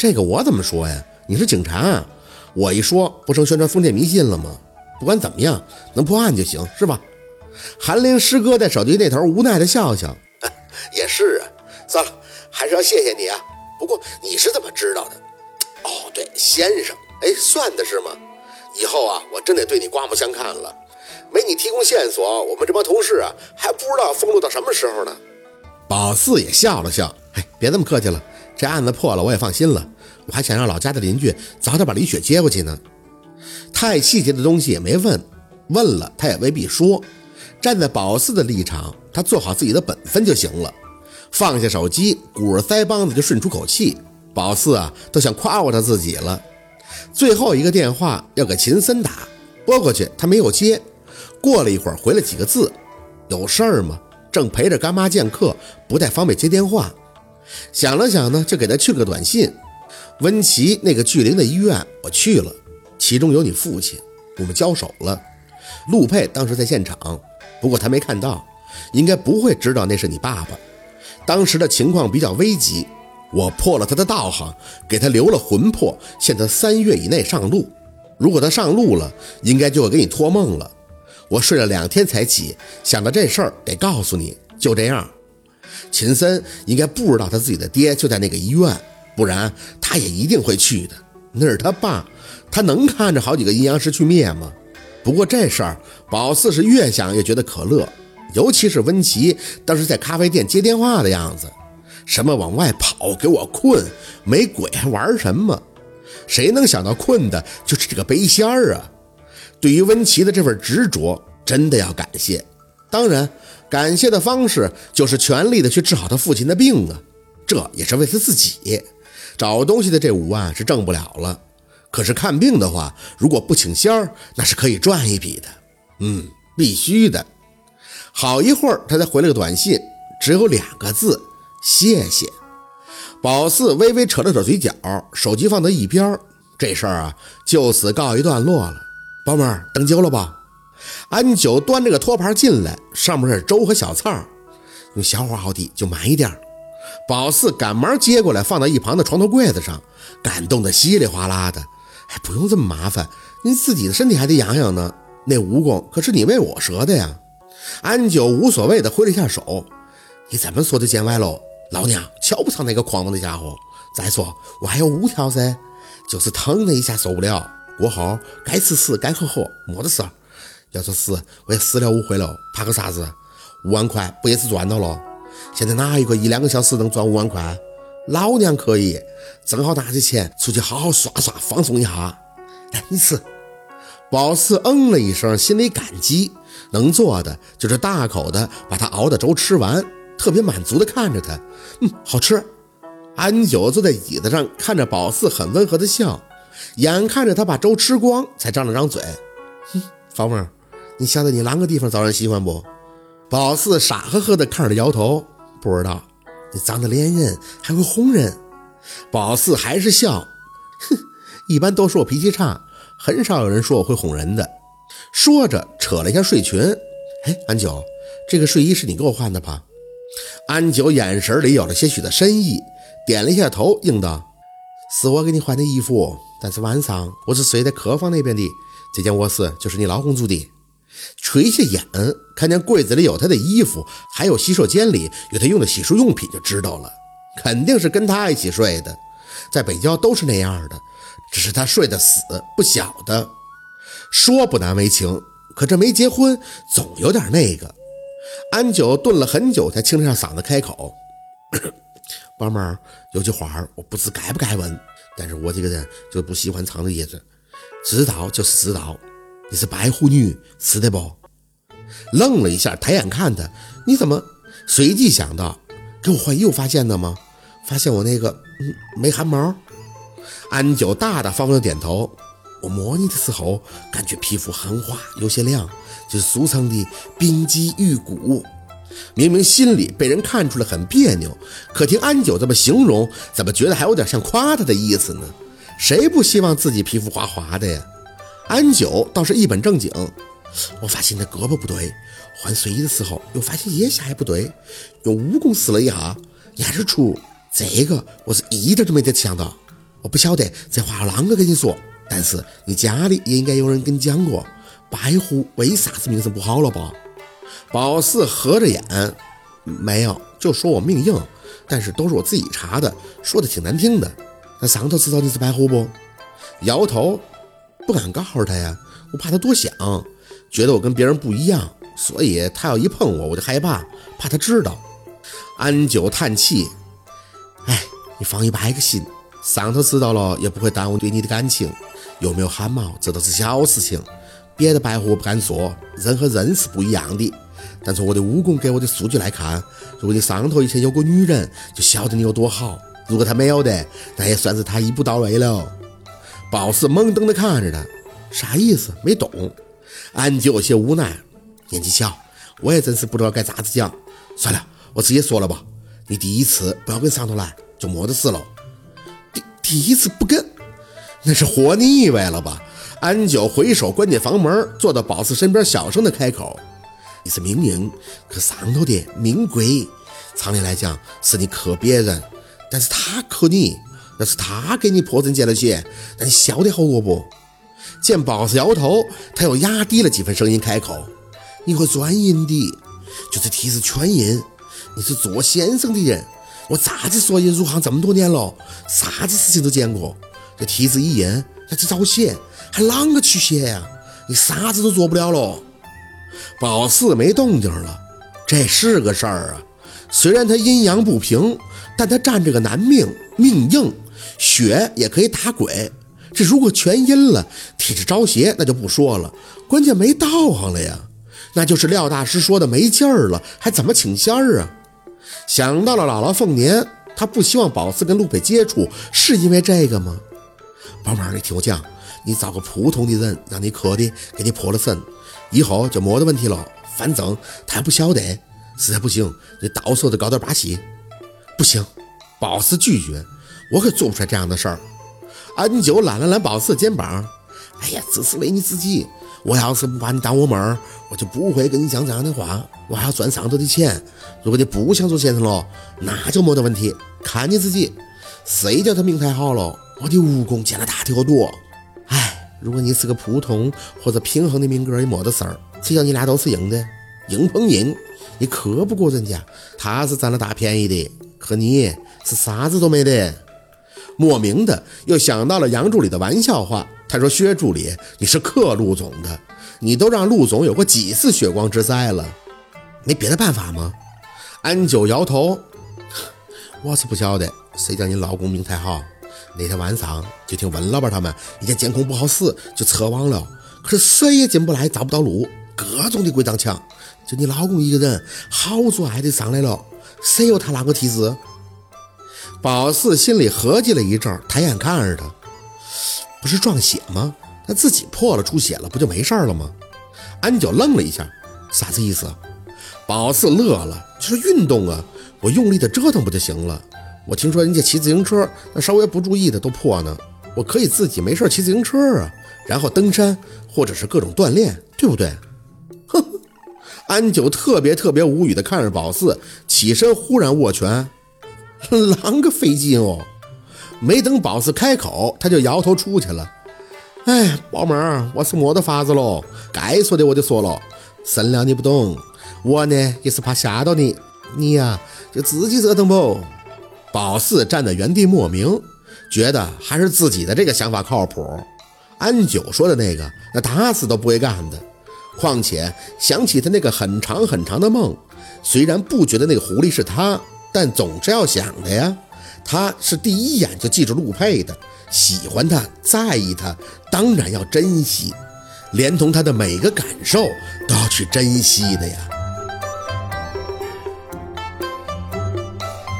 这个我怎么说呀？你是警察，我一说不成宣传封建迷信了吗？不管怎么样，能破案就行，是吧？韩林师哥在手机那头无奈的笑笑，也是啊。算了，还是要谢谢你啊。不过你是怎么知道的？哦，对，先生，哎，算的是吗？以后啊，我真得对你刮目相看了。没你提供线索，我们这帮同事啊，还不知道封路到什么时候呢。宝四也笑了笑，哎，别这么客气了，这案子破了，我也放心了。我还想让老家的邻居早点把李雪接过去呢。太细节的东西也没问，问了他也未必说。站在宝四的立场，他做好自己的本分就行了。放下手机，鼓着腮帮子就顺出口气。宝四啊，都想夸夸他自己了。最后一个电话要给秦森打，拨过去他没有接。过了一会儿，回了几个字：“有事儿吗？正陪着干妈见客，不太方便接电话。”想了想呢，就给他去个短信：“温琪那个巨灵的医院我去了，其中有你父亲，我们交手了。陆佩当时在现场，不过他没看到，应该不会知道那是你爸爸。当时的情况比较危急。”我破了他的道行，给他留了魂魄，限他三月以内上路。如果他上路了，应该就会给你托梦了。我睡了两天才起，想到这事儿得告诉你。就这样，秦森应该不知道他自己的爹就在那个医院，不然他也一定会去的。那是他爸，他能看着好几个阴阳师去灭吗？不过这事儿，宝四是越想越觉得可乐，尤其是温琪当时在咖啡店接电话的样子。什么往外跑，给我困，没鬼还玩什么？谁能想到困的就是这个背仙儿啊？对于温琪的这份执着，真的要感谢。当然，感谢的方式就是全力的去治好他父亲的病啊，这也是为他自己。找东西的这五万是挣不了了，可是看病的话，如果不请仙儿，那是可以赚一笔的。嗯，必须的。好一会儿，他才回了个短信，只有两个字。谢谢，宝四微微扯了扯嘴角，手机放在一边这事儿啊，就此告一段落了。宝妹儿，等酒了吧？安九端着个托盘进来，上面是粥和小菜儿用小火熬的，就满一点。宝四赶忙接过来，放到一旁的床头柜子上，感动的稀里哗啦的。哎，不用这么麻烦，你自己的身体还得养养呢。那蜈蚣可是你为我折的呀。安九无所谓的挥了一下手，你怎么说就见外喽？老娘瞧不上那个狂妄的家伙。再说我还有五条噻，就是疼那一下受不了。过后该吃吃，该喝喝，没得事。要说死，我也死了五回了，怕个啥子？五万块不也是赚到了？现在哪一个一两个小时能赚五万块？老娘可以，正好拿着钱出去好好耍耍，放松一下。来，你吃。宝四嗯了一声，心里感激，能做的就是大口的把他熬的粥吃完。特别满足的看着他，嗯，好吃。安九坐在椅子上，看着宝四，很温和的笑。眼看着他把粥吃光，才张了张嘴，哼，芳妹，你晓得你哪个地方招人喜欢不？宝四傻呵呵的看着他摇头，不知道。你长得连人，还会哄人。宝四还是笑，哼，一般都说我脾气差，很少有人说我会哄人的。说着，扯了一下睡裙。哎，安九，这个睡衣是你给我换的吧？安九眼神里有了些许的深意，点了一下头，应道：“是我给你换的衣服，但是晚上我是睡在客房那边的。这间卧室就是你老公住的。”垂下眼，看见柜子里有他的衣服，还有洗手间里有他用的洗漱用品，就知道了，肯定是跟他一起睡的。在北郊都是那样的，只是他睡得死，不晓得。说不难为情，可这没结婚，总有点那个。安九顿了很久，才清了下嗓子开口：“ 宝妹儿，有句话我不知该不该问，但是我这个人就不喜欢藏着掖着，知道就是知道。你是白狐女，是的不？”愣了一下，抬眼看他：“你怎么？”随即想到：“给我换又发现的吗？发现我那个嗯没汗毛？”安九大大方方点头：“我摸你的时候，感觉皮肤很滑，有些亮。”就是俗称的冰肌玉骨，明明心里被人看出来很别扭，可听安九这么形容，怎么觉得还有点像夸他的意思呢？谁不希望自己皮肤滑滑的呀？安九倒是一本正经，我发现你胳膊不对，换睡衣的时候又发现腋下也不对，用蜈蚣试了一下，你还是出这个我是一点都没得想到。我不晓得这话啷个跟你说，但是你家里也应该有人跟你讲过，白虎为啥子名声不好了吧？宝四合着眼，没有，就说我命硬，但是都是我自己查的，说的挺难听的。那上头知道你是白虎不？摇头，不敢告诉他呀，我怕他多想，觉得我跟别人不一样，所以他要一碰我，我就害怕，怕他知道。安九叹气，哎，你放一百个心。上头知道了也不会耽误对你的感情，有没有汗毛这都是小事情，别的白虎我不敢说，人和人是不一样的。但从我的武功给我的数据来看，如果你上头以前有过女人，就晓得你有多好；如果他没有的，那也算是他一步到位了。宝四懵懂的看着他，啥意思？没懂。安九有些无奈，年纪小，我也真是不知道该咋子讲。算了，我直接说了吧，你第一次不要跟上头来，就没得事了。第第一次不跟，那是活腻歪了吧？安九回首关进房门，坐到宝四身边，小声的开口：“你是命硬，可上头的命贵。常理来讲，是你克别人，但是他克你，那是他给你破阵见了血，那你晓得后果不？”见宝四摇头，他又压低了几分声音开口：“你会转阴的，就是提示全阴，你是做先生的人。”我咋子说也入行这么多年了，啥子事情都见过。这提子一验，那就找血，还啷个去血呀？你啥子都做不了了。宝四没动静了，这是个事儿啊。虽然他阴阳不平，但他占着个男命，命硬，血也可以打鬼。这如果全阴了，体质招邪，那就不说了。关键没道行了呀，那就是廖大师说的没劲儿了，还怎么请仙儿啊？想到了姥姥凤年，他不希望宝四跟陆北接触，是因为这个吗？宝妹儿，你听我讲，你找个普通的人，让你磕的给你破了身，以后就没得问题了。反正他也不晓得，实在不行，你到时候再搞点把戏。不行，宝四拒绝，我可做不出来这样的事儿。安九揽了揽宝四肩膀，哎呀，这是为你自己。我要是不把你当我妹儿，我就不会跟你讲这样的话。我还要赚上头的钱。如果你不想做先生了，那就没得问题，看你自己。谁叫他命太好了？我的武功见了大跳多。哎，如果你是个普通或者平衡的命格也没得事儿。谁叫你俩都是硬的，硬碰硬，你克不过人家。他是占了大便宜的，可你是啥子都没得。莫名的又想到了杨助理的玩笑话。他说：“薛助理，你是克陆总的，你都让陆总有过几次血光之灾了，没别的办法吗？”安九摇头：“我是不晓得，谁叫你老公命太好。那天晚上就听温老板他们一见监控不好使，就撤网了。可是谁也进不来，找不到路，各种的鬼挡墙。就你老公一个人，好做爱的上来了，谁有他那个体质？”宝四心里合计了一阵，抬眼看着他。不是撞血吗？他自己破了出血了，不就没事了吗？安九愣了一下，啥子意思？宝四乐了，就是运动啊，我用力的折腾不就行了？我听说人家骑自行车，那稍微不注意的都破呢，我可以自己没事骑自行车啊，然后登山或者是各种锻炼，对不对？哼！安九特别特别无语的看着宝四，起身忽然握拳，啷个费劲哦！没等宝四开口，他就摇头出去了。哎，宝妹儿，我是没得法子喽，该说的我就说了。生了你不懂，我呢也是怕吓到你，你呀就自己折腾不。宝四站在原地莫名，觉得还是自己的这个想法靠谱。安九说的那个，那打死都不会干的。况且想起他那个很长很长的梦，虽然不觉得那个狐狸是他，但总是要想的呀。他是第一眼就记住陆佩的，喜欢他，在意他，当然要珍惜，连同他的每个感受都要去珍惜的呀。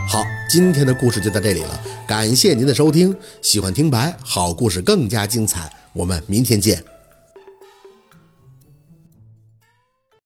好，今天的故事就到这里了，感谢您的收听，喜欢听白好故事更加精彩，我们明天见。